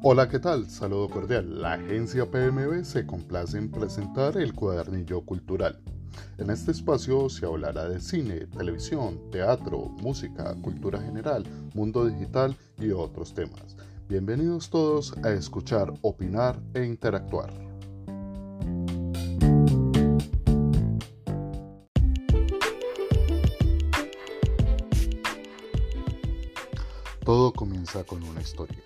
Hola, ¿qué tal? Saludo cordial. La agencia PMB se complace en presentar el cuadernillo cultural. En este espacio se hablará de cine, televisión, teatro, música, cultura general, mundo digital y otros temas. Bienvenidos todos a escuchar, opinar e interactuar. Todo comienza con una historia.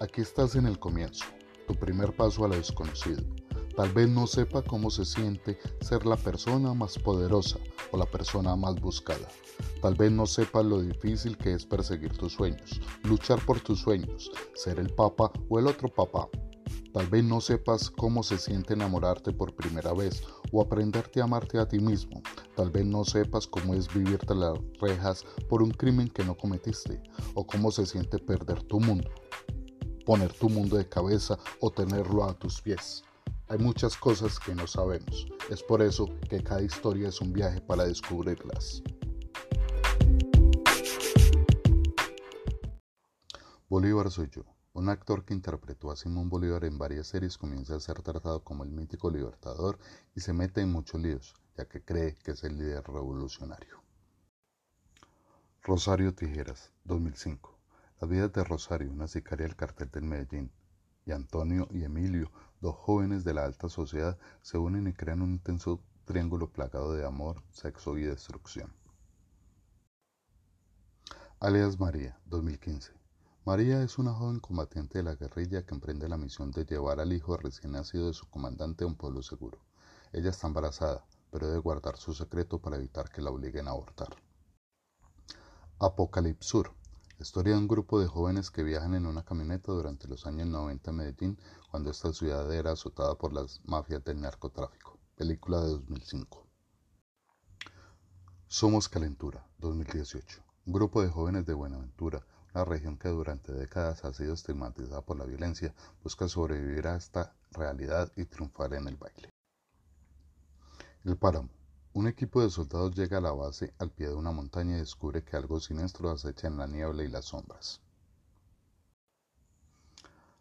Aquí estás en el comienzo, tu primer paso a lo desconocido. Tal vez no sepa cómo se siente ser la persona más poderosa o la persona más buscada. Tal vez no sepa lo difícil que es perseguir tus sueños, luchar por tus sueños, ser el papa o el otro papá. Tal vez no sepas cómo se siente enamorarte por primera vez o aprenderte a amarte a ti mismo. Tal vez no sepas cómo es vivirte las rejas por un crimen que no cometiste o cómo se siente perder tu mundo, poner tu mundo de cabeza o tenerlo a tus pies. Hay muchas cosas que no sabemos. Es por eso que cada historia es un viaje para descubrirlas. Bolívar soy yo. Un actor que interpretó a Simón Bolívar en varias series comienza a ser tratado como el mítico libertador y se mete en muchos líos, ya que cree que es el líder revolucionario. Rosario Tijeras, 2005. Las vidas de Rosario, una sicaria del cartel del Medellín, y Antonio y Emilio, dos jóvenes de la alta sociedad, se unen y crean un intenso triángulo plagado de amor, sexo y destrucción. Alias María, 2015. María es una joven combatiente de la guerrilla que emprende la misión de llevar al hijo recién nacido de su comandante a un pueblo seguro. Ella está embarazada, pero debe guardar su secreto para evitar que la obliguen a abortar. Apocalipsur. Historia de un grupo de jóvenes que viajan en una camioneta durante los años 90 en Medellín, cuando esta ciudad era azotada por las mafias del narcotráfico. Película de 2005. Somos Calentura, 2018. Un grupo de jóvenes de Buenaventura, una región que durante décadas ha sido estigmatizada por la violencia, busca sobrevivir a esta realidad y triunfar en el baile. El páramo. Un equipo de soldados llega a la base al pie de una montaña y descubre que algo siniestro acecha en la niebla y las sombras.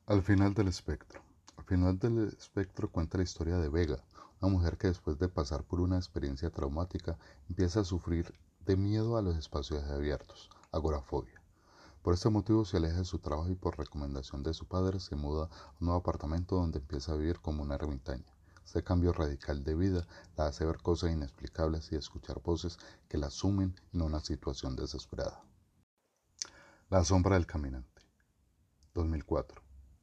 Al final del espectro. Al final del espectro cuenta la historia de Vega, una mujer que después de pasar por una experiencia traumática empieza a sufrir de miedo a los espacios abiertos, agorafobia. Por este motivo se aleja de su trabajo y por recomendación de su padre se muda a un nuevo apartamento donde empieza a vivir como una ermitaña. Este cambio radical de vida la hace ver cosas inexplicables y escuchar voces que la sumen en una situación desesperada. La sombra del caminante. 2004.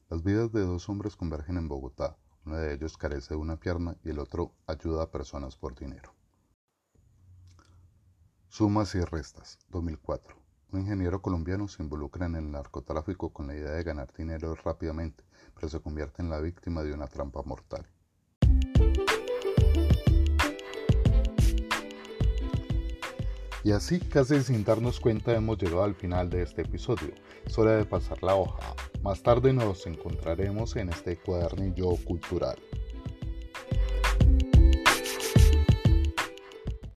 Las vidas de dos hombres convergen en Bogotá. Uno de ellos carece de una pierna y el otro ayuda a personas por dinero. Sumas y restas. 2004. Un ingeniero colombiano se involucra en el narcotráfico con la idea de ganar dinero rápidamente, pero se convierte en la víctima de una trampa mortal. Y así, casi sin darnos cuenta, hemos llegado al final de este episodio. Es hora de pasar la hoja. Más tarde nos encontraremos en este cuadernillo cultural.